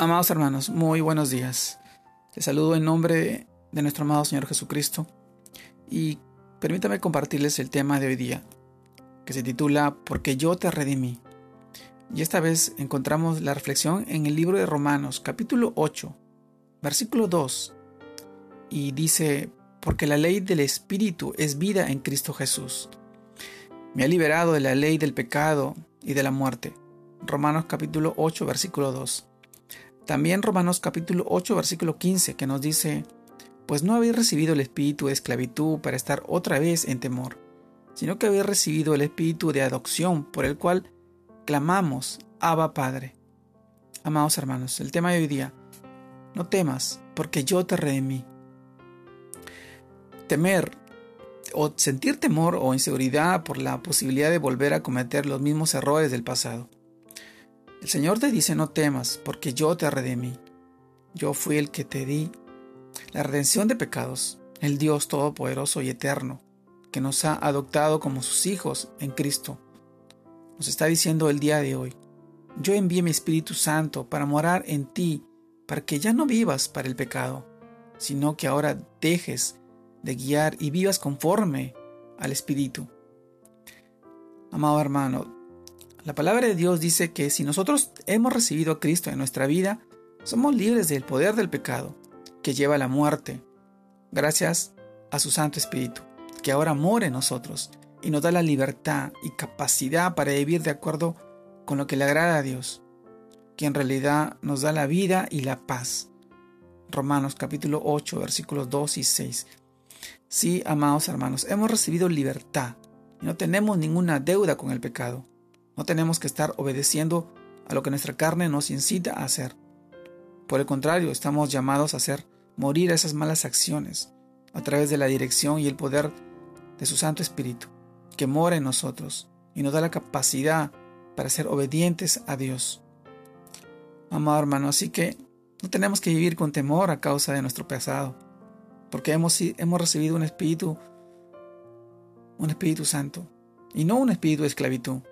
Amados hermanos, muy buenos días. Les saludo en nombre de nuestro amado Señor Jesucristo y permítame compartirles el tema de hoy día, que se titula Porque yo te redimí. Y esta vez encontramos la reflexión en el libro de Romanos, capítulo 8, versículo 2, y dice, Porque la ley del Espíritu es vida en Cristo Jesús. Me ha liberado de la ley del pecado y de la muerte. Romanos capítulo 8, versículo 2. También Romanos capítulo 8, versículo 15, que nos dice, Pues no habéis recibido el espíritu de esclavitud para estar otra vez en temor, sino que habéis recibido el espíritu de adopción por el cual clamamos, Abba Padre. Amados hermanos, el tema de hoy día, no temas, porque yo te redimí. Temer o sentir temor o inseguridad por la posibilidad de volver a cometer los mismos errores del pasado. El Señor te dice no temas, porque yo te redimí. Yo fui el que te di la redención de pecados, el Dios Todopoderoso y Eterno, que nos ha adoptado como sus hijos en Cristo. Nos está diciendo el día de hoy, yo envié mi Espíritu Santo para morar en ti, para que ya no vivas para el pecado, sino que ahora dejes de guiar y vivas conforme al Espíritu. Amado hermano, la palabra de Dios dice que si nosotros hemos recibido a Cristo en nuestra vida, somos libres del poder del pecado, que lleva a la muerte, gracias a su Santo Espíritu, que ahora mora en nosotros y nos da la libertad y capacidad para vivir de acuerdo con lo que le agrada a Dios, que en realidad nos da la vida y la paz. Romanos capítulo 8 versículos 2 y 6. Sí, amados hermanos, hemos recibido libertad y no tenemos ninguna deuda con el pecado. No tenemos que estar obedeciendo a lo que nuestra carne nos incita a hacer. Por el contrario, estamos llamados a hacer morir esas malas acciones a través de la dirección y el poder de su Santo Espíritu, que mora en nosotros y nos da la capacidad para ser obedientes a Dios. Amado hermano, así que no tenemos que vivir con temor a causa de nuestro pasado, porque hemos, hemos recibido un Espíritu, un Espíritu Santo, y no un Espíritu de esclavitud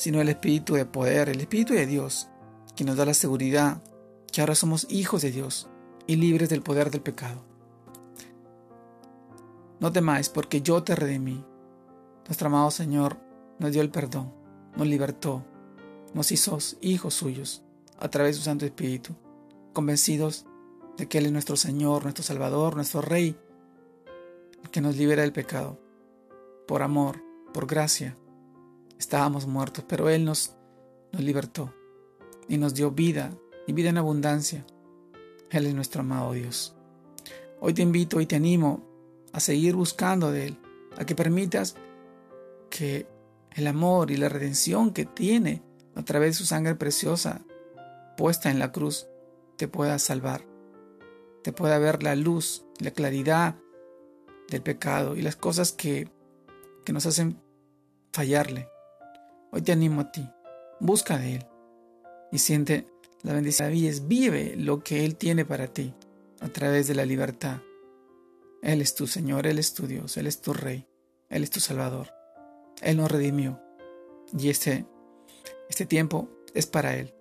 sino el Espíritu de poder, el Espíritu de Dios, que nos da la seguridad que ahora somos hijos de Dios y libres del poder del pecado. No temáis, porque yo te redimí. Nuestro amado Señor nos dio el perdón, nos libertó, nos hizo hijos suyos a través de su Santo Espíritu, convencidos de que Él es nuestro Señor, nuestro Salvador, nuestro Rey, que nos libera del pecado, por amor, por gracia, Estábamos muertos, pero Él nos, nos libertó y nos dio vida y vida en abundancia. Él es nuestro amado Dios. Hoy te invito y te animo a seguir buscando de Él, a que permitas que el amor y la redención que tiene a través de su sangre preciosa puesta en la cruz te pueda salvar, te pueda ver la luz, la claridad del pecado y las cosas que, que nos hacen fallarle. Hoy te animo a ti. Busca de Él y siente la bendición de. Vive lo que Él tiene para ti a través de la libertad. Él es tu Señor, Él es tu Dios, Él es tu Rey, Él es tu Salvador. Él nos redimió y este, este tiempo es para Él.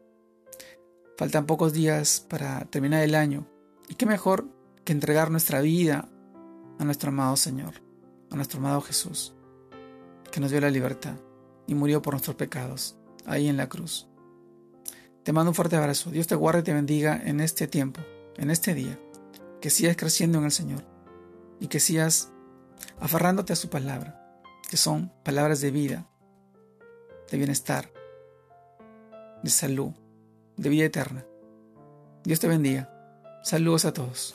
Faltan pocos días para terminar el año y qué mejor que entregar nuestra vida a nuestro amado Señor, a nuestro amado Jesús, que nos dio la libertad y murió por nuestros pecados, ahí en la cruz. Te mando un fuerte abrazo. Dios te guarde y te bendiga en este tiempo, en este día. Que sigas creciendo en el Señor y que sigas aferrándote a su palabra, que son palabras de vida, de bienestar, de salud, de vida eterna. Dios te bendiga. Saludos a todos.